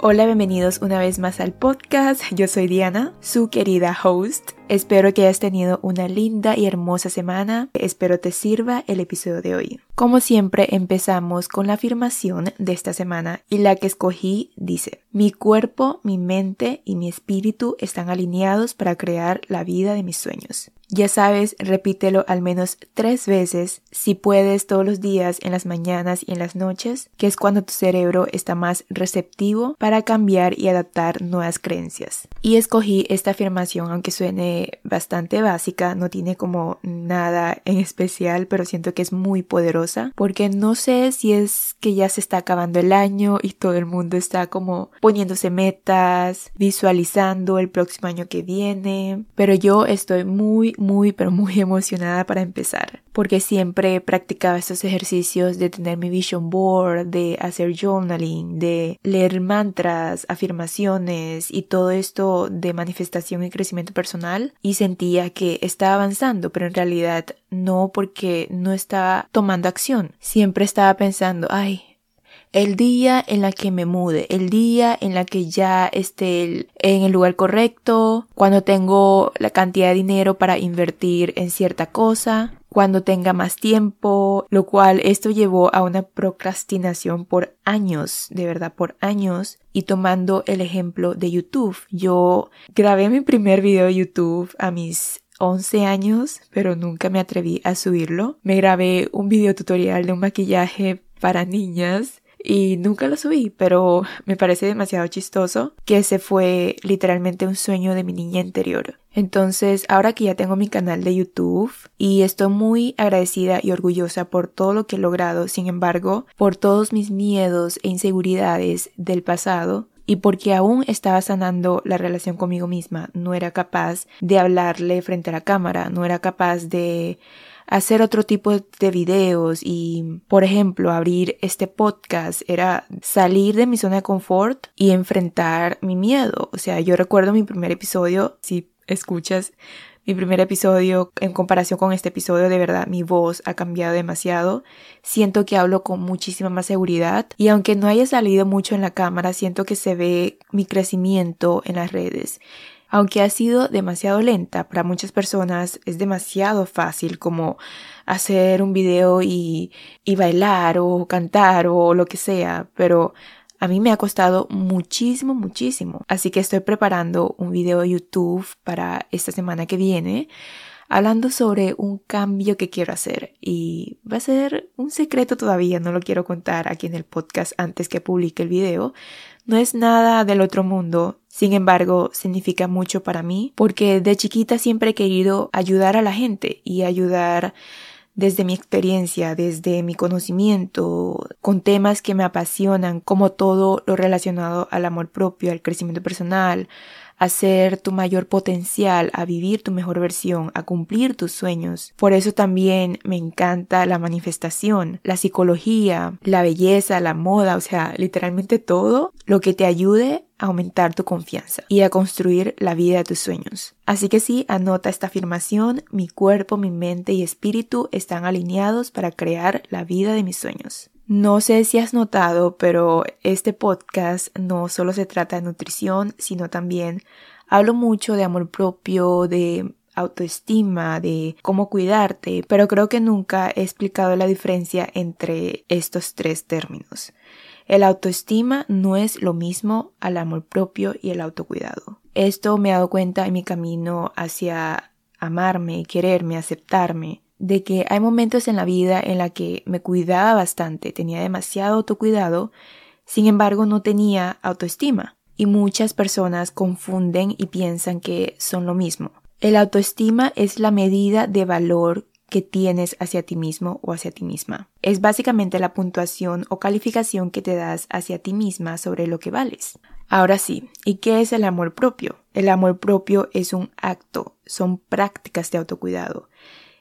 Hola, bienvenidos una vez más al podcast. Yo soy Diana, su querida host. Espero que hayas tenido una linda y hermosa semana. Espero te sirva el episodio de hoy. Como siempre, empezamos con la afirmación de esta semana y la que escogí dice, mi cuerpo, mi mente y mi espíritu están alineados para crear la vida de mis sueños. Ya sabes, repítelo al menos tres veces, si puedes todos los días, en las mañanas y en las noches, que es cuando tu cerebro está más receptivo para cambiar y adaptar nuevas creencias. Y escogí esta afirmación, aunque suene bastante básica, no tiene como nada en especial, pero siento que es muy poderosa, porque no sé si es que ya se está acabando el año y todo el mundo está como poniéndose metas, visualizando el próximo año que viene, pero yo estoy muy muy, pero muy emocionada para empezar, porque siempre practicaba estos ejercicios de tener mi vision board, de hacer journaling, de leer mantras, afirmaciones y todo esto de manifestación y crecimiento personal y sentía que estaba avanzando, pero en realidad no porque no estaba tomando acción. Siempre estaba pensando, ay, el día en la que me mude, el día en la que ya esté en el lugar correcto, cuando tengo la cantidad de dinero para invertir en cierta cosa, cuando tenga más tiempo, lo cual esto llevó a una procrastinación por años, de verdad por años, y tomando el ejemplo de YouTube, yo grabé mi primer video de YouTube a mis 11 años, pero nunca me atreví a subirlo. Me grabé un video tutorial de un maquillaje para niñas y nunca lo subí, pero me parece demasiado chistoso que ese fue literalmente un sueño de mi niña interior. Entonces, ahora que ya tengo mi canal de YouTube y estoy muy agradecida y orgullosa por todo lo que he logrado, sin embargo, por todos mis miedos e inseguridades del pasado, y porque aún estaba sanando la relación conmigo misma, no era capaz de hablarle frente a la cámara, no era capaz de hacer otro tipo de videos y, por ejemplo, abrir este podcast era salir de mi zona de confort y enfrentar mi miedo. O sea, yo recuerdo mi primer episodio, si escuchas mi primer episodio en comparación con este episodio, de verdad mi voz ha cambiado demasiado. Siento que hablo con muchísima más seguridad y aunque no haya salido mucho en la cámara, siento que se ve mi crecimiento en las redes. Aunque ha sido demasiado lenta para muchas personas, es demasiado fácil como hacer un video y, y bailar o cantar o lo que sea, pero a mí me ha costado muchísimo, muchísimo. Así que estoy preparando un video de YouTube para esta semana que viene hablando sobre un cambio que quiero hacer y va a ser un secreto todavía, no lo quiero contar aquí en el podcast antes que publique el video. No es nada del otro mundo, sin embargo, significa mucho para mí porque de chiquita siempre he querido ayudar a la gente y ayudar desde mi experiencia, desde mi conocimiento, con temas que me apasionan, como todo lo relacionado al amor propio, al crecimiento personal, a ser tu mayor potencial, a vivir tu mejor versión, a cumplir tus sueños. Por eso también me encanta la manifestación, la psicología, la belleza, la moda, o sea, literalmente todo lo que te ayude aumentar tu confianza y a construir la vida de tus sueños. Así que sí, anota esta afirmación, mi cuerpo, mi mente y espíritu están alineados para crear la vida de mis sueños. No sé si has notado, pero este podcast no solo se trata de nutrición, sino también hablo mucho de amor propio, de autoestima, de cómo cuidarte, pero creo que nunca he explicado la diferencia entre estos tres términos. El autoestima no es lo mismo al amor propio y el autocuidado. Esto me he dado cuenta en mi camino hacia amarme, quererme, aceptarme de que hay momentos en la vida en la que me cuidaba bastante, tenía demasiado autocuidado, sin embargo no tenía autoestima. Y muchas personas confunden y piensan que son lo mismo. El autoestima es la medida de valor que tienes hacia ti mismo o hacia ti misma. Es básicamente la puntuación o calificación que te das hacia ti misma sobre lo que vales. Ahora sí, ¿y qué es el amor propio? El amor propio es un acto, son prácticas de autocuidado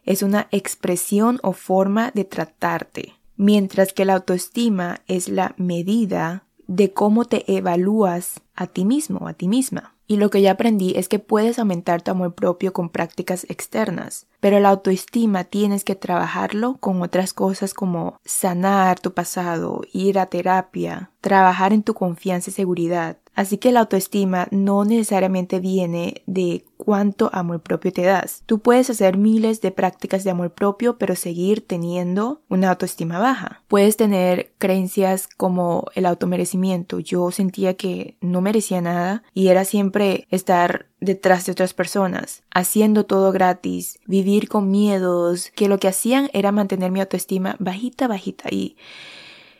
es una expresión o forma de tratarte, mientras que la autoestima es la medida de cómo te evalúas a ti mismo a ti misma. Y lo que ya aprendí es que puedes aumentar tu amor propio con prácticas externas. Pero la autoestima tienes que trabajarlo con otras cosas como sanar tu pasado, ir a terapia, trabajar en tu confianza y seguridad. Así que la autoestima no necesariamente viene de cuánto amor propio te das. Tú puedes hacer miles de prácticas de amor propio, pero seguir teniendo una autoestima baja. Puedes tener creencias como el automerecimiento. Yo sentía que no merecía nada y era siempre estar detrás de otras personas, haciendo todo gratis, vivir con miedos, que lo que hacían era mantener mi autoestima bajita, bajita. Y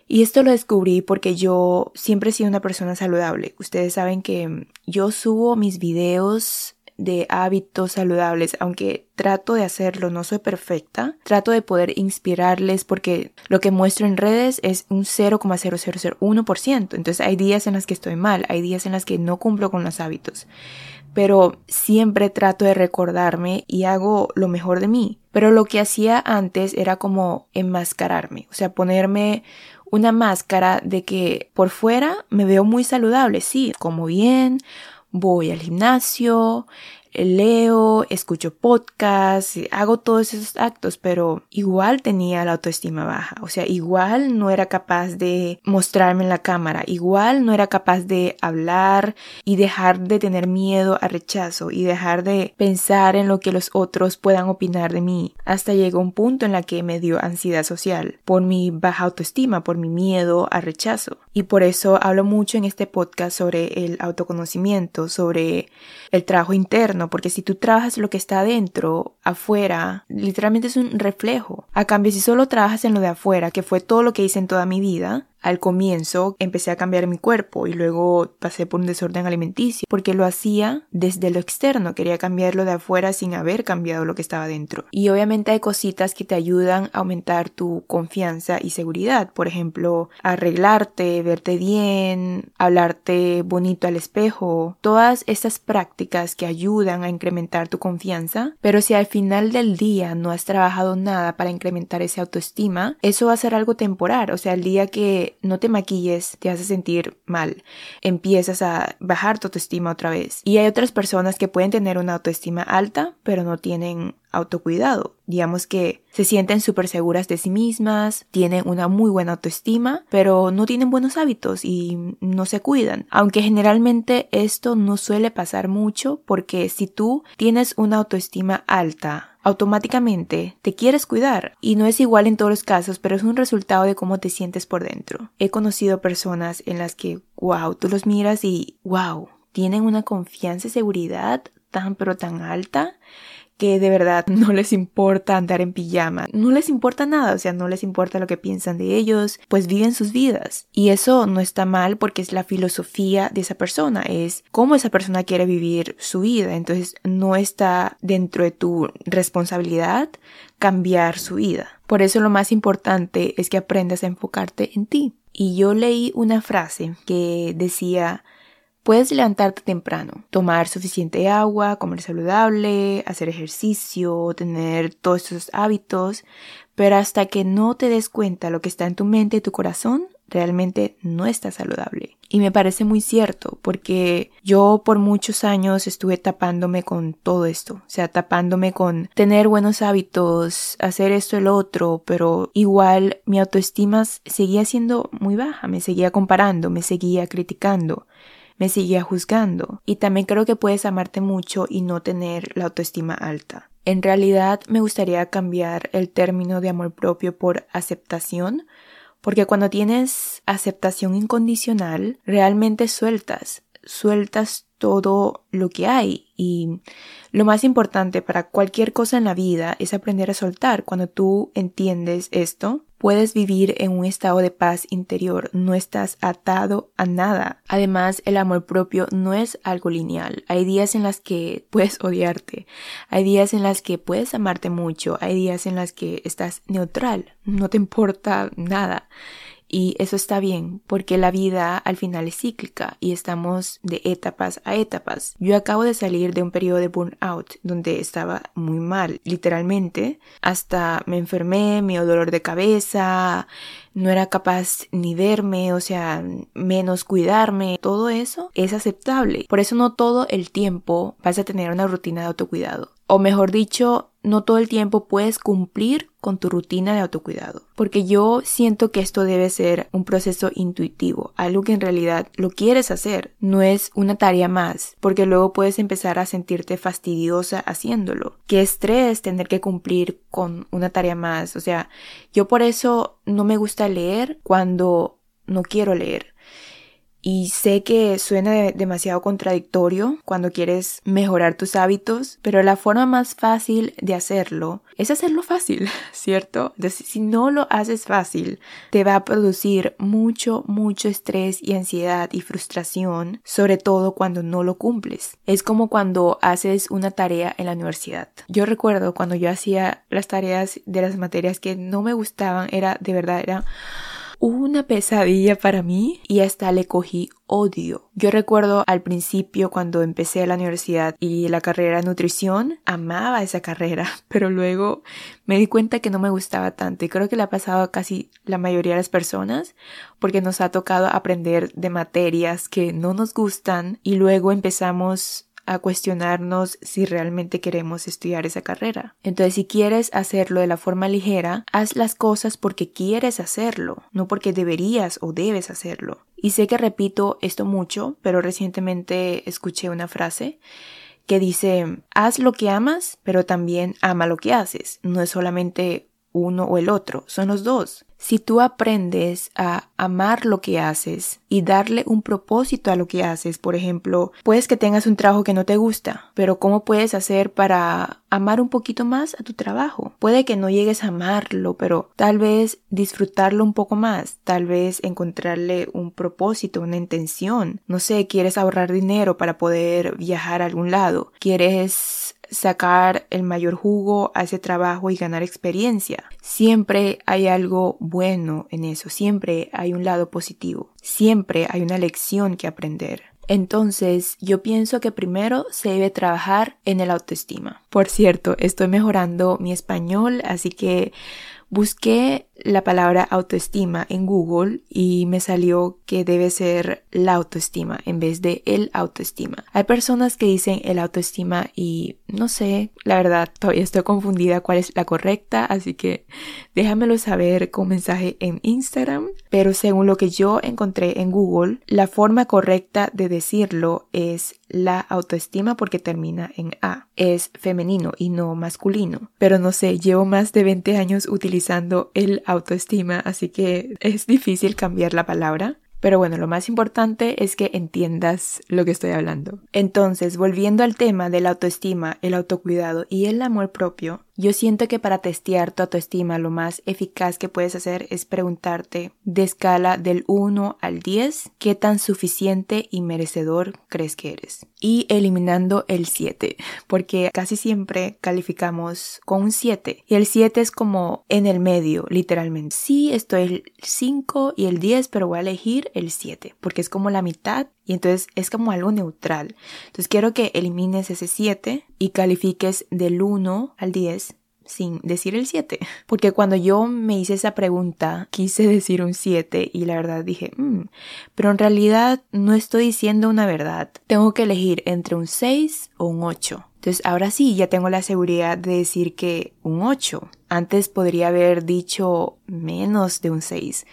y esto lo descubrí porque yo siempre he sido una persona saludable. Ustedes saben que yo subo mis videos de hábitos saludables, aunque trato de hacerlo, no soy perfecta, trato de poder inspirarles porque lo que muestro en redes es un 0,0001%, entonces hay días en las que estoy mal, hay días en las que no cumplo con los hábitos, pero siempre trato de recordarme y hago lo mejor de mí. Pero lo que hacía antes era como enmascararme, o sea, ponerme una máscara de que por fuera me veo muy saludable, sí, como bien, voy al gimnasio, leo, escucho podcasts, hago todos esos actos, pero igual tenía la autoestima baja. O sea, igual no era capaz de mostrarme en la cámara, igual no era capaz de hablar y dejar de tener miedo a rechazo y dejar de pensar en lo que los otros puedan opinar de mí. Hasta llegó un punto en la que me dio ansiedad social por mi baja autoestima, por mi miedo a rechazo. Y por eso hablo mucho en este podcast sobre el autoconocimiento, sobre el trabajo interno, porque si tú trabajas lo que está adentro, afuera, literalmente es un reflejo. A cambio, si solo trabajas en lo de afuera, que fue todo lo que hice en toda mi vida, al comienzo empecé a cambiar mi cuerpo y luego pasé por un desorden alimenticio porque lo hacía desde lo externo, quería cambiarlo de afuera sin haber cambiado lo que estaba dentro. Y obviamente hay cositas que te ayudan a aumentar tu confianza y seguridad, por ejemplo, arreglarte, verte bien, hablarte bonito al espejo, todas estas prácticas que ayudan a incrementar tu confianza, pero si al final del día no has trabajado nada para incrementar esa autoestima, eso va a ser algo temporal, o sea, el día no te maquilles te hace sentir mal. Empiezas a bajar tu autoestima otra vez. Y hay otras personas que pueden tener una autoestima alta, pero no tienen autocuidado. Digamos que se sienten súper seguras de sí mismas, tienen una muy buena autoestima, pero no tienen buenos hábitos y no se cuidan. Aunque generalmente esto no suele pasar mucho porque si tú tienes una autoestima alta, automáticamente te quieres cuidar y no es igual en todos los casos, pero es un resultado de cómo te sientes por dentro. He conocido personas en las que, wow, tú los miras y, wow, tienen una confianza y seguridad tan pero tan alta que de verdad no les importa andar en pijama, no les importa nada, o sea, no les importa lo que piensan de ellos, pues viven sus vidas. Y eso no está mal porque es la filosofía de esa persona, es cómo esa persona quiere vivir su vida, entonces no está dentro de tu responsabilidad cambiar su vida. Por eso lo más importante es que aprendas a enfocarte en ti. Y yo leí una frase que decía, Puedes levantarte temprano, tomar suficiente agua, comer saludable, hacer ejercicio, tener todos esos hábitos, pero hasta que no te des cuenta lo que está en tu mente y tu corazón, realmente no está saludable. Y me parece muy cierto, porque yo por muchos años estuve tapándome con todo esto, o sea, tapándome con tener buenos hábitos, hacer esto el otro, pero igual mi autoestima seguía siendo muy baja, me seguía comparando, me seguía criticando me seguía juzgando. Y también creo que puedes amarte mucho y no tener la autoestima alta. En realidad me gustaría cambiar el término de amor propio por aceptación, porque cuando tienes aceptación incondicional, realmente sueltas, sueltas todo lo que hay y lo más importante para cualquier cosa en la vida es aprender a soltar. Cuando tú entiendes esto, puedes vivir en un estado de paz interior, no estás atado a nada. Además, el amor propio no es algo lineal. Hay días en las que puedes odiarte, hay días en las que puedes amarte mucho, hay días en las que estás neutral, no te importa nada. Y eso está bien, porque la vida al final es cíclica y estamos de etapas a etapas. Yo acabo de salir de un periodo de burnout donde estaba muy mal, literalmente. Hasta me enfermé, me dio dolor de cabeza, no era capaz ni verme, o sea, menos cuidarme. Todo eso es aceptable. Por eso no todo el tiempo vas a tener una rutina de autocuidado. O mejor dicho, no todo el tiempo puedes cumplir con tu rutina de autocuidado. Porque yo siento que esto debe ser un proceso intuitivo, algo que en realidad lo quieres hacer, no es una tarea más, porque luego puedes empezar a sentirte fastidiosa haciéndolo. Qué estrés tener que cumplir con una tarea más. O sea, yo por eso no me gusta leer cuando no quiero leer. Y sé que suena demasiado contradictorio cuando quieres mejorar tus hábitos, pero la forma más fácil de hacerlo es hacerlo fácil, ¿cierto? Entonces, si no lo haces fácil, te va a producir mucho, mucho estrés y ansiedad y frustración, sobre todo cuando no lo cumples. Es como cuando haces una tarea en la universidad. Yo recuerdo cuando yo hacía las tareas de las materias que no me gustaban, era de verdad, era una pesadilla para mí y hasta le cogí odio. Yo recuerdo al principio cuando empecé la universidad y la carrera de nutrición, amaba esa carrera, pero luego me di cuenta que no me gustaba tanto y creo que le ha pasado a casi la mayoría de las personas porque nos ha tocado aprender de materias que no nos gustan y luego empezamos a cuestionarnos si realmente queremos estudiar esa carrera. Entonces, si quieres hacerlo de la forma ligera, haz las cosas porque quieres hacerlo, no porque deberías o debes hacerlo. Y sé que repito esto mucho, pero recientemente escuché una frase que dice, haz lo que amas, pero también ama lo que haces. No es solamente uno o el otro, son los dos. Si tú aprendes a amar lo que haces y darle un propósito a lo que haces, por ejemplo, puedes que tengas un trabajo que no te gusta, pero ¿cómo puedes hacer para amar un poquito más a tu trabajo? Puede que no llegues a amarlo, pero tal vez disfrutarlo un poco más, tal vez encontrarle un propósito, una intención. No sé, quieres ahorrar dinero para poder viajar a algún lado, quieres sacar el mayor jugo a ese trabajo y ganar experiencia. Siempre hay algo bueno en eso, siempre hay un lado positivo, siempre hay una lección que aprender. Entonces, yo pienso que primero se debe trabajar en el autoestima. Por cierto, estoy mejorando mi español, así que busqué la palabra autoestima en Google y me salió que debe ser la autoestima en vez de el autoestima. Hay personas que dicen el autoestima y no sé, la verdad todavía estoy confundida cuál es la correcta, así que déjamelo saber con mensaje en Instagram. Pero según lo que yo encontré en Google, la forma correcta de decirlo es la autoestima porque termina en A. Es femenino y no masculino. Pero no sé, llevo más de 20 años utilizando el autoestima, así que es difícil cambiar la palabra. Pero bueno, lo más importante es que entiendas lo que estoy hablando. Entonces, volviendo al tema de la autoestima, el autocuidado y el amor propio, yo siento que para testear tu autoestima lo más eficaz que puedes hacer es preguntarte de escala del 1 al 10 qué tan suficiente y merecedor crees que eres. Y eliminando el 7, porque casi siempre calificamos con un 7 y el 7 es como en el medio, literalmente. Sí, estoy el 5 y el 10, pero voy a elegir el 7 porque es como la mitad y entonces es como algo neutral. Entonces quiero que elimines ese 7 y califiques del 1 al 10 sin decir el 7. Porque cuando yo me hice esa pregunta, quise decir un 7 y la verdad dije, mm, pero en realidad no estoy diciendo una verdad. Tengo que elegir entre un 6 o un 8. Entonces ahora sí, ya tengo la seguridad de decir que un 8. Antes podría haber dicho menos de un 6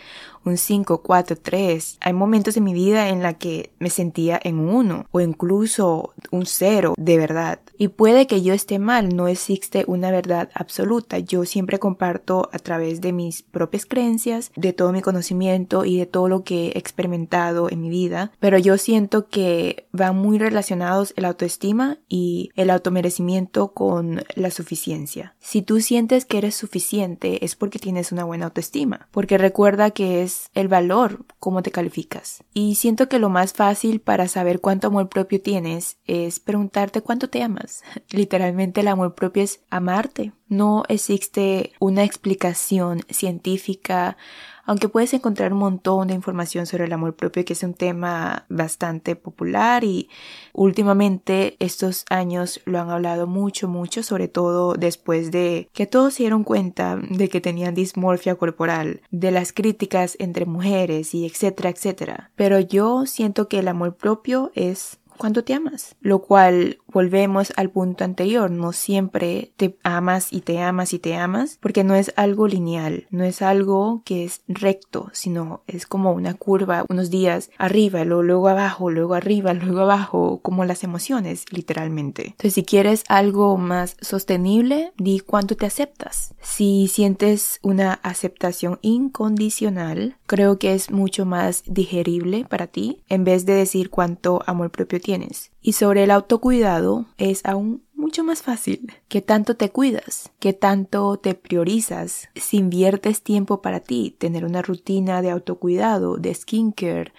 un 5, 4, 3. Hay momentos en mi vida en la que me sentía en un 1 o incluso un 0 de verdad. Y puede que yo esté mal, no existe una verdad absoluta. Yo siempre comparto a través de mis propias creencias, de todo mi conocimiento y de todo lo que he experimentado en mi vida, pero yo siento que van muy relacionados el autoestima y el automerecimiento con la suficiencia. Si tú sientes que eres suficiente es porque tienes una buena autoestima, porque recuerda que es el valor, cómo te calificas. Y siento que lo más fácil para saber cuánto amor propio tienes es preguntarte cuánto te amas. Literalmente el amor propio es amarte. No existe una explicación científica aunque puedes encontrar un montón de información sobre el amor propio, que es un tema bastante popular y últimamente estos años lo han hablado mucho, mucho, sobre todo después de que todos se dieron cuenta de que tenían dismorfia corporal, de las críticas entre mujeres y etcétera, etcétera. Pero yo siento que el amor propio es cuando te amas, lo cual volvemos al punto anterior, no siempre te amas y te amas y te amas, porque no es algo lineal, no es algo que es recto, sino es como una curva, unos días arriba, luego, abajo, luego arriba, luego abajo, como las emociones, literalmente. Entonces, si quieres algo más sostenible, di cuánto te aceptas. Si sientes una aceptación incondicional, creo que es mucho más digerible para ti en vez de decir cuánto amor propio tienes. Y sobre el autocuidado es aún mucho más fácil. ¿Qué tanto te cuidas? ¿Qué tanto te priorizas? Si inviertes tiempo para ti, tener una rutina de autocuidado, de skincare,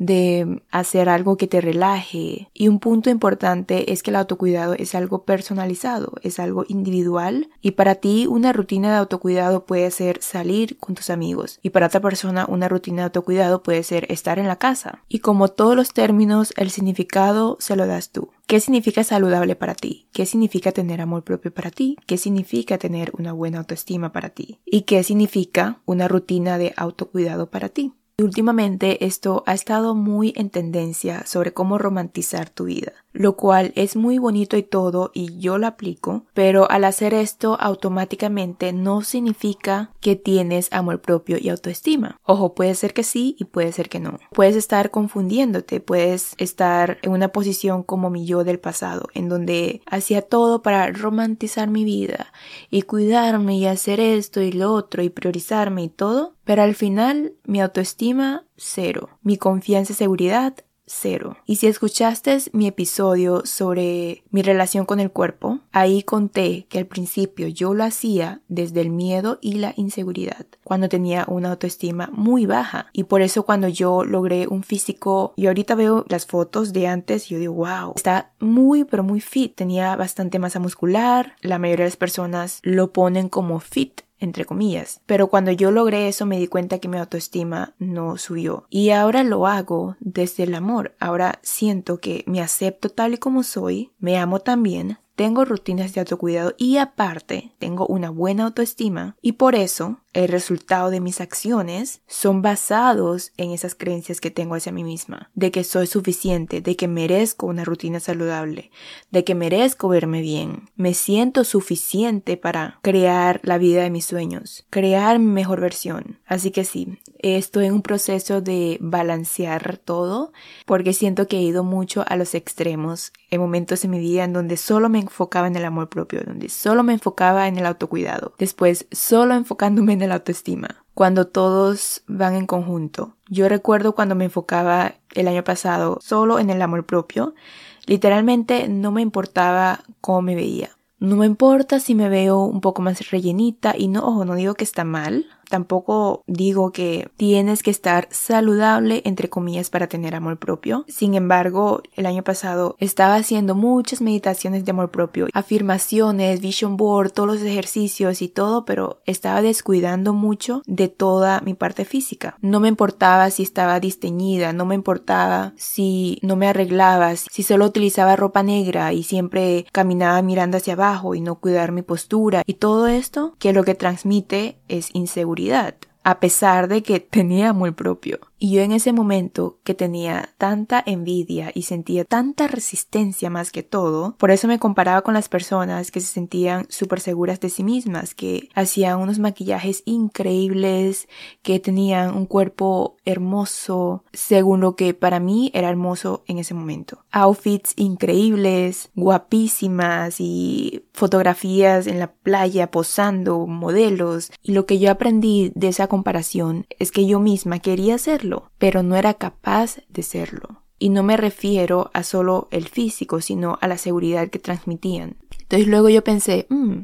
de hacer algo que te relaje. Y un punto importante es que el autocuidado es algo personalizado, es algo individual. Y para ti una rutina de autocuidado puede ser salir con tus amigos. Y para otra persona una rutina de autocuidado puede ser estar en la casa. Y como todos los términos, el significado se lo das tú. ¿Qué significa saludable para ti? ¿Qué significa tener amor propio para ti? ¿Qué significa tener una buena autoestima para ti? ¿Y qué significa una rutina de autocuidado para ti? Últimamente esto ha estado muy en tendencia sobre cómo romantizar tu vida lo cual es muy bonito y todo y yo lo aplico, pero al hacer esto automáticamente no significa que tienes amor propio y autoestima. Ojo, puede ser que sí y puede ser que no. Puedes estar confundiéndote, puedes estar en una posición como mi yo del pasado, en donde hacía todo para romantizar mi vida y cuidarme y hacer esto y lo otro y priorizarme y todo, pero al final mi autoestima cero, mi confianza y seguridad Y si escuchaste mi episodio sobre mi relación con el cuerpo, ahí conté que al principio yo lo hacía desde el miedo y la inseguridad, cuando tenía una autoestima muy baja. Y por eso cuando yo logré un físico, y ahorita veo las fotos de antes yo digo, wow, está muy pero muy fit, tenía bastante masa muscular, la mayoría de las personas lo ponen como fit entre comillas. Pero cuando yo logré eso me di cuenta que mi autoestima no subió. Y ahora lo hago desde el amor. Ahora siento que me acepto tal y como soy, me amo también, tengo rutinas de autocuidado y aparte tengo una buena autoestima y por eso el resultado de mis acciones son basados en esas creencias que tengo hacia mí misma, de que soy suficiente, de que merezco una rutina saludable, de que merezco verme bien, me siento suficiente para crear la vida de mis sueños, crear mi mejor versión. Así que sí, estoy en un proceso de balancear todo porque siento que he ido mucho a los extremos en momentos en mi vida en donde solo me enfocaba en el amor propio, donde solo me enfocaba en el autocuidado, después solo enfocándome en la autoestima, cuando todos van en conjunto. Yo recuerdo cuando me enfocaba el año pasado solo en el amor propio, literalmente no me importaba cómo me veía. No me importa si me veo un poco más rellenita y no, ojo, no digo que está mal, Tampoco digo que tienes que estar saludable, entre comillas, para tener amor propio. Sin embargo, el año pasado estaba haciendo muchas meditaciones de amor propio, afirmaciones, vision board, todos los ejercicios y todo, pero estaba descuidando mucho de toda mi parte física. No me importaba si estaba disteñida, no me importaba si no me arreglaba, si solo utilizaba ropa negra y siempre caminaba mirando hacia abajo y no cuidar mi postura y todo esto que lo que transmite es inseguridad, a pesar de que tenía muy propio. Y yo en ese momento que tenía tanta envidia y sentía tanta resistencia más que todo, por eso me comparaba con las personas que se sentían súper seguras de sí mismas, que hacían unos maquillajes increíbles, que tenían un cuerpo hermoso, según lo que para mí era hermoso en ese momento. Outfits increíbles, guapísimas y fotografías en la playa posando, modelos. Y lo que yo aprendí de esa comparación es que yo misma quería hacerlo pero no era capaz de serlo. Y no me refiero a solo el físico, sino a la seguridad que transmitían. Entonces luego yo pensé, mm,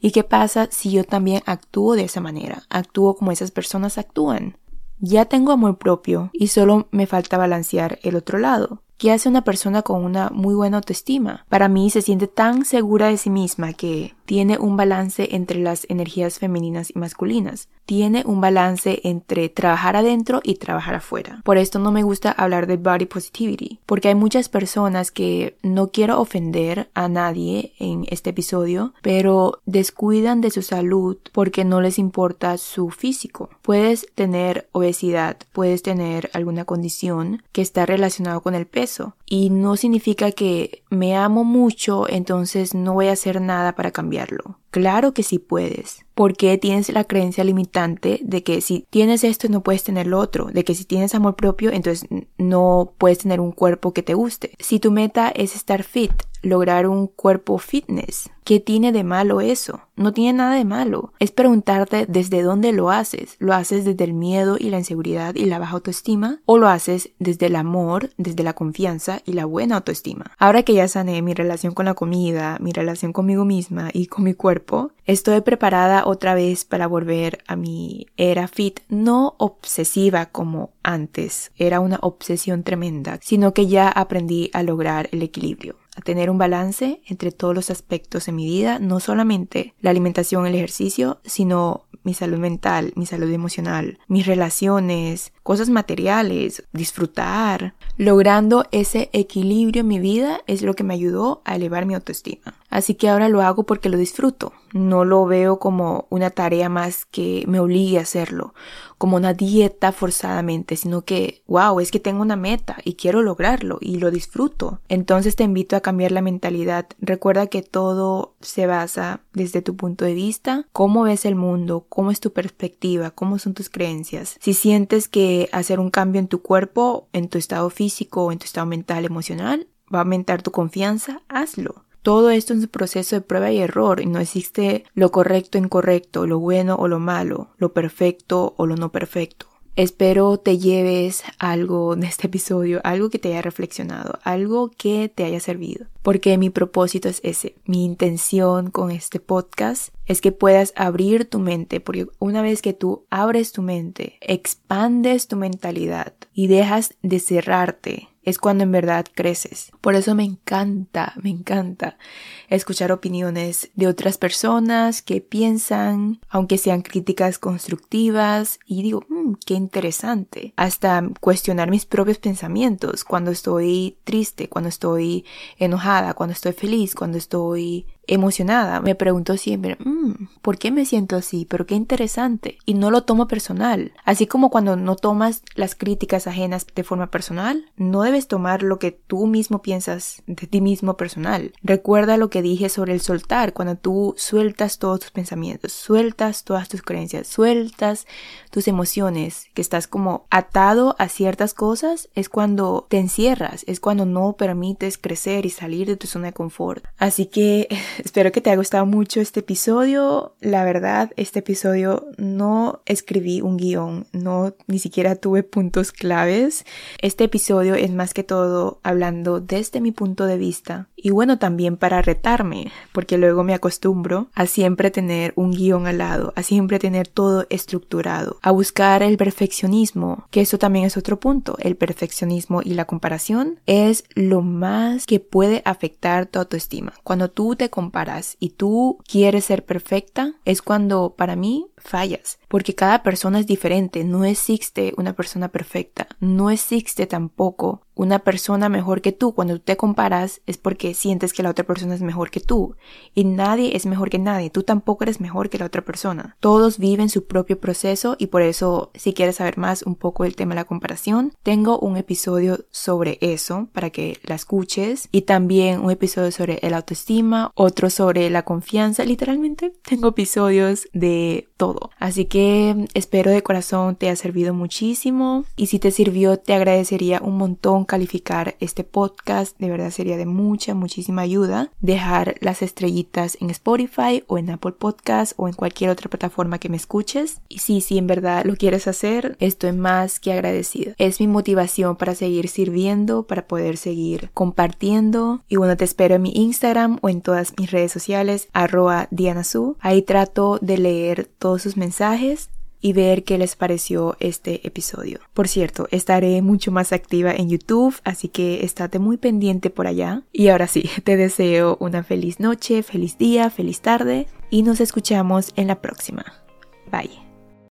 ¿y qué pasa si yo también actúo de esa manera? Actúo como esas personas actúan. Ya tengo amor propio y solo me falta balancear el otro lado. ¿Qué hace una persona con una muy buena autoestima? Para mí se siente tan segura de sí misma que tiene un balance entre las energías femeninas y masculinas, tiene un balance entre trabajar adentro y trabajar afuera. Por esto no me gusta hablar de body positivity, porque hay muchas personas que no quiero ofender a nadie en este episodio, pero descuidan de su salud porque no les importa su físico. Puedes tener obesidad, puedes tener alguna condición que está relacionada con el peso y no significa que me amo mucho, entonces no voy a hacer nada para cambiarlo. Claro que sí puedes, porque tienes la creencia limitante de que si tienes esto no puedes tener lo otro, de que si tienes amor propio entonces no puedes tener un cuerpo que te guste. Si tu meta es estar fit, lograr un cuerpo fitness. ¿Qué tiene de malo eso? No tiene nada de malo. Es preguntarte desde dónde lo haces. ¿Lo haces desde el miedo y la inseguridad y la baja autoestima? ¿O lo haces desde el amor, desde la confianza y la buena autoestima? Ahora que ya sané mi relación con la comida, mi relación conmigo misma y con mi cuerpo, estoy preparada otra vez para volver a mi era fit, no obsesiva como antes, era una obsesión tremenda, sino que ya aprendí a lograr el equilibrio a tener un balance entre todos los aspectos en mi vida, no solamente la alimentación, el ejercicio, sino mi salud mental, mi salud emocional, mis relaciones, cosas materiales, disfrutar. Logrando ese equilibrio en mi vida es lo que me ayudó a elevar mi autoestima. Así que ahora lo hago porque lo disfruto. No lo veo como una tarea más que me obligue a hacerlo, como una dieta forzadamente, sino que, wow, es que tengo una meta y quiero lograrlo y lo disfruto. Entonces te invito a cambiar la mentalidad. Recuerda que todo se basa desde tu punto de vista, cómo ves el mundo, cómo es tu perspectiva, cómo son tus creencias. Si sientes que hacer un cambio en tu cuerpo, en tu estado físico en tu estado mental, emocional, va a aumentar tu confianza, hazlo. Todo esto es un proceso de prueba y error y no existe lo correcto incorrecto, lo bueno o lo malo, lo perfecto o lo no perfecto. Espero te lleves algo de este episodio, algo que te haya reflexionado, algo que te haya servido, porque mi propósito es ese. Mi intención con este podcast es que puedas abrir tu mente, porque una vez que tú abres tu mente, expandes tu mentalidad y dejas de cerrarte es cuando en verdad creces. Por eso me encanta, me encanta escuchar opiniones de otras personas que piensan, aunque sean críticas constructivas, y digo, mm, qué interesante. Hasta cuestionar mis propios pensamientos cuando estoy triste, cuando estoy enojada, cuando estoy feliz, cuando estoy emocionada. Me pregunto siempre, mm, ¿por qué me siento así? Pero qué interesante. Y no lo tomo personal. Así como cuando no tomas las críticas ajenas de forma personal, no debes tomar lo que tú mismo piensas de ti mismo personal. Recuerda lo que dije sobre el soltar, cuando tú sueltas todos tus pensamientos, sueltas todas tus creencias, sueltas tus emociones, que estás como atado a ciertas cosas, es cuando te encierras, es cuando no permites crecer y salir de tu zona de confort. Así que espero que te haya gustado mucho este episodio. La verdad, este episodio no escribí un guion, no ni siquiera tuve puntos claves. Este episodio es más que todo hablando desde mi punto de vista y bueno, también para retarme, porque luego me acostumbro a siempre tener un guion al lado, a siempre tener todo estructurado, a buscar el perfeccionismo, que eso también es otro punto. El perfeccionismo y la comparación es lo más que puede afectar tu autoestima. Cuando tú te comparas y tú quieres ser perfecta, es cuando para mí fallas, porque cada persona es diferente, no existe una persona perfecta, no existe tampoco una persona mejor que tú. Cuando tú te comparas es porque sientes que la otra persona es mejor que tú. Y nadie es mejor que nadie, tú tampoco eres mejor que la otra persona. Todos viven su propio proceso y por eso si quieres saber más un poco del tema de la comparación, tengo un episodio sobre eso para que la escuches. Y también un episodio sobre el autoestima, otro sobre la confianza, literalmente tengo episodios de todo. Así que espero de corazón te haya servido muchísimo y si te sirvió te agradecería un montón calificar este podcast, de verdad sería de mucha, muchísima ayuda. Dejar las estrellitas en Spotify o en Apple Podcast o en cualquier otra plataforma que me escuches. Y si, si en verdad lo quieres hacer, estoy más que agradecido. Es mi motivación para seguir sirviendo, para poder seguir compartiendo. Y bueno, te espero en mi Instagram o en todas mis redes sociales, arroba Diana Su. Ahí trato de leer todos sus y ver qué les pareció este episodio. Por cierto, estaré mucho más activa en YouTube, así que estate muy pendiente por allá. Y ahora sí, te deseo una feliz noche, feliz día, feliz tarde y nos escuchamos en la próxima. Bye.